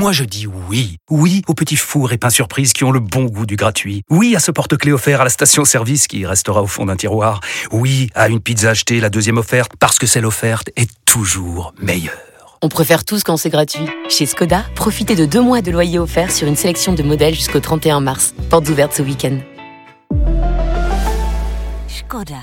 Moi je dis oui. Oui aux petits fours et pains surprises qui ont le bon goût du gratuit. Oui à ce porte-clés offert à la station-service qui restera au fond d'un tiroir. Oui à une pizza achetée, la deuxième offerte, parce que celle offerte est toujours meilleure. On préfère tous quand c'est gratuit. Chez Skoda, profitez de deux mois de loyer offert sur une sélection de modèles jusqu'au 31 mars. Portes ouvertes ce week-end.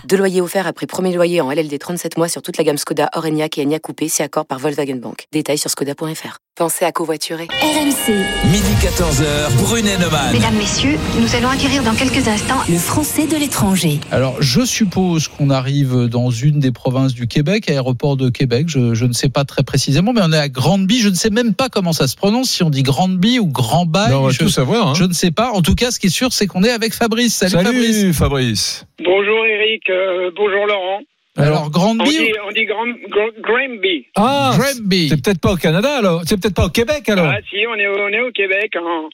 Deux loyers offerts après premier loyer en LLD 37 mois sur toute la gamme Skoda, Orenia et Enya Coupé, si accord par Volkswagen Bank. Détails sur skoda.fr. Pensez à covoiturer. RMC. Midi 14h, Brunet Neumann. Mesdames, Messieurs, nous allons acquérir dans quelques instants le français de l'étranger. Alors, je suppose qu'on arrive dans une des provinces du Québec, aéroport de Québec. Je, je ne sais pas très précisément, mais on est à Grandby. Je ne sais même pas comment ça se prononce, si on dit Grandby ou Grand Bay. Non, on va je, tout savoir. hein. je ne sais pas. En tout cas, ce qui est sûr, c'est qu'on est avec Fabrice. Salut, Salut Fabrice. Fabrice. Bonjour Eric, euh, bonjour Laurent. Alors, On Grandby dit, ou on dit Gram- Gra- Granby. Ah, Granby c'est peut-être pas au Canada alors. C'est peut-être pas au Québec alors. Ah si, on est, au- on est au Québec, en,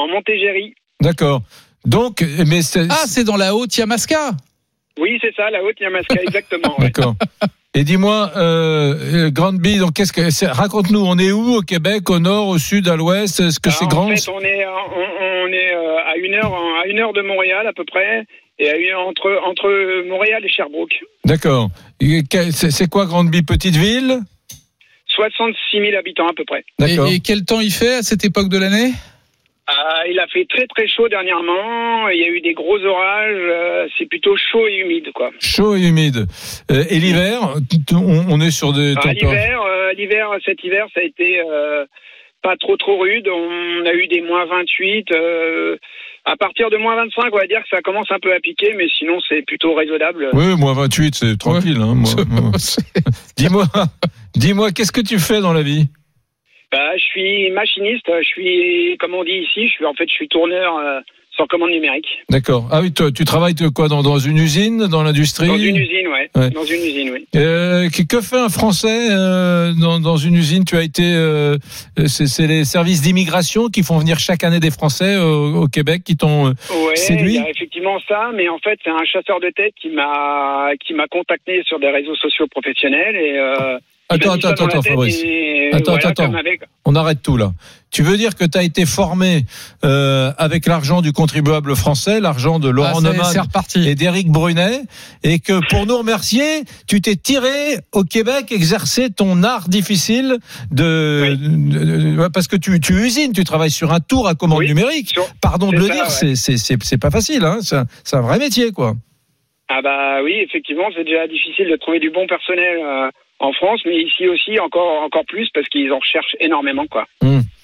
en Montérégie. D'accord. Donc, mais c'est. Ah, c'est dans la Haute-Yamaska. Oui, c'est ça, la Haute-Yamaska, exactement. ouais. D'accord. Et dis-moi, euh, euh, Grandby, donc qu'est-ce que c'est Raconte-nous, on est où au Québec, au nord, au sud, à l'ouest? Est-ce que Ah, c'est en grand? fait, on est, on, on est euh, à une heure, à une heure de Montréal à peu près, et à une- entre entre Montréal et Sherbrooke. D'accord. Et C'est quoi Grandby, petite ville? 66 000 habitants à peu près. D'accord. Et, et quel temps il fait à cette époque de l'année? Ah, il a fait très très chaud dernièrement. Il y a eu des gros orages. euh, c'est plutôt chaud et humide, quoi. Chaud et humide. Euh, et l'hiver, on, on est sur des Ah, l'hiver, euh, l'hiver, cet hiver, ça a été euh, pas trop trop rude. On a eu des moins 28. À partir de moins 25, on va dire que ça commence un peu à piquer, mais sinon c'est plutôt raisonnable. Oui, moins 28, c'est tranquille. Hein, moi- moi. Dis-moi, dis-moi, qu'est-ce que tu fais dans la vie? Bah, je suis machiniste. Je suis, comme on dit ici, je suis en fait, je suis tourneur euh, sans commande numérique. D'accord. Ah oui, toi, tu travailles quoi dans, dans une usine, dans l'industrie Dans une usine, ouais. Ouais. Dans une usine, oui. Euh, que, que fait un Français euh, dans, dans une usine? Tu as été, euh, c'est les services d'immigration qui font venir chaque année des Français au, au Québec qui t'ont. euh, Ouais, Séduit? il y a effectivement ça, mais en fait, c'est un chasseur de tête qui m'a qui m'a contacté sur des réseaux sociaux professionnels et. Attends, attends, attends, Fabrice. et Attends, voilà, attends, avec- On arrête tout là. Tu veux dire que tu as été formé euh, avec l'argent du contribuable français, l'argent de Ah, Laurent c'est- Neumann et d'Éric Brunet, et que pour nous remercier, tu t'es tiré au Québec exercer ton art difficile de, Oui. de- de- parce que tu, tu usines, tu travailles sur un tour à commande Oui, numérique. sur- Pardon de le ça, dire, ouais. c'est c'est c'est c'est pas facile, hein. C'est un, c'est un vrai métier, quoi. Ah bah oui, effectivement, c'est déjà difficile de trouver du bon personnel euh, en France, mais ici aussi encore encore plus parce qu'ils en recherchent énormément quoi.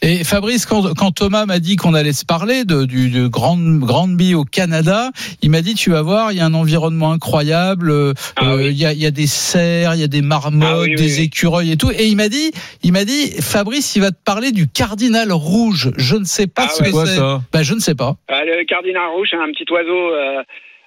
Et Fabrice, quand, quand Thomas m'a dit qu'on allait se parler de, du de Grand, Grandby au Canada, il m'a dit tu vas voir, il y a un environnement incroyable, euh, Ah oui. il y, a, il y a des cerfs, il y a des marmottes, Ah oui, des oui. écureuils et tout. Et il m'a dit, il m'a dit, Fabrice, il va te parler du cardinal rouge. Je ne sais pas Ah ce ouais. que Quoi c'est. ça? Bah, je ne sais pas. Euh, le cardinal rouge, c'est un petit oiseau, euh, euh,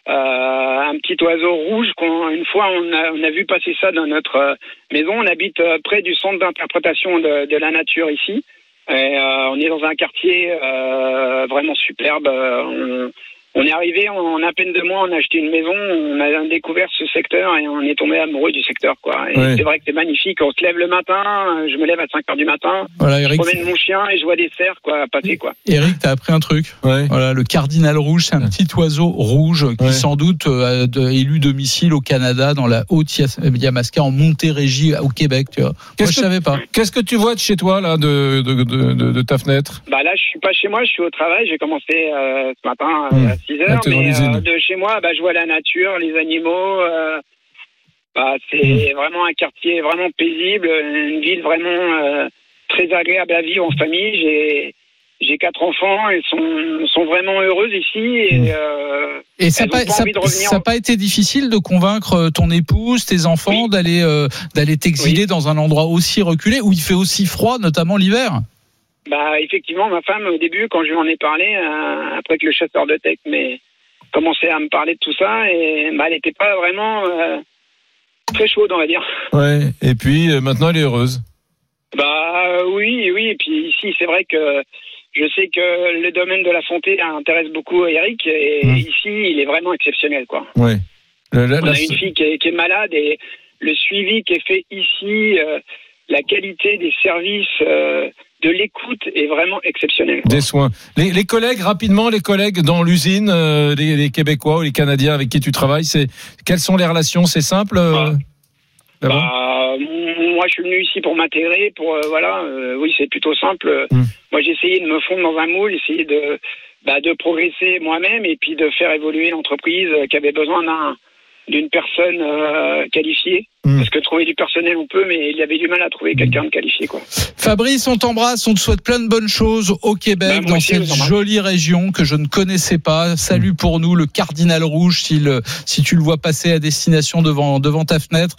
un petit oiseau rouge qu'on une fois on a, on a vu passer ça dans notre euh, maison. On habite euh, près du centre d'interprétation de, de la nature ici. Et, euh, on est dans un quartier euh, vraiment superbe. Euh, on est arrivé en à peine deux mois, on a acheté une maison, on a découvert ce secteur et on est tombé amoureux du secteur. Quoi. Et Ouais. c'est vrai que c'est magnifique. On se lève le matin, je me lève à 5 heures du matin, Voilà, je Eric. promène mon chien et je vois des cerfs quoi passer quoi. Eric, t'as appris un truc. Ouais. Voilà, le cardinal rouge, c'est un petit oiseau rouge qui Ouais. sans doute euh, a élu domicile au Canada, dans la Haute-Yamaska, en Montérégie, au Québec. Tu vois. Moi, je que- savais pas. Qu'est-ce que tu vois de chez toi là, de de, de, de, de ta fenêtre? Bah là, je suis pas chez moi, je suis au travail. J'ai commencé euh, ce matin euh, à 6 Ah, heures, mais euh, de chez moi, bah, je vois la nature, les animaux. euh, bah, Mmh. c'est vraiment un quartier vraiment paisible, une ville vraiment euh, très agréable à vivre en famille. J'ai j'ai quatre enfants, ils sont sont vraiment heureuses ici et Mmh. euh, Et ça Elles n'a pas, ça- pas été difficile de convaincre ton épouse, tes enfants Oui. d'aller euh, d'aller t'exiler Oui. dans un endroit aussi reculé où il fait aussi froid, notamment l'hiver? Bah effectivement, ma femme au début, quand je lui en ai parlé, euh, après que le chasseur de tech mais commençait à me parler de tout ça, et bah, elle n'était pas vraiment euh, très chaude, on va dire. Ouais. Et puis euh, maintenant, elle est heureuse. Bah euh, oui, oui. Et puis ici, c'est vrai que je sais que le domaine de la santé intéresse beaucoup Eric, et Mm. ici, il est vraiment exceptionnel, quoi. Ouais. La- la- On la- a une fille qui est, qui est malade et le suivi qui est fait ici, euh, la qualité des services, euh, de l'écoute est vraiment exceptionnel. Des soins. Les, les, collègues, rapidement, les collègues dans l'usine, euh, les, les, Québécois ou les Canadiens avec qui tu travailles, c'est quelles sont les relations? C'est simple euh, bah, bah, moi, je suis venu ici pour m'intégrer, pour euh, voilà. Oui, c'est plutôt simple. Mm. Moi, j'ai essayé de me fondre dans un moule, essayer de bah, de progresser moi-même et puis de faire évoluer l'entreprise qui avait besoin d'un d'une personne euh, qualifiée. Hmm. Parce que trouver du personnel, on peut, mais il y avait du mal à trouver quelqu'un de qualifié. Quoi. Fabrice, on t'embrasse, on te souhaite plein de bonnes choses au Québec, bah, dans cette jolie région que je ne connaissais pas. Salut pour nous, le Cardinal Rouge, si, le, si tu le vois passer à destination devant, devant ta fenêtre.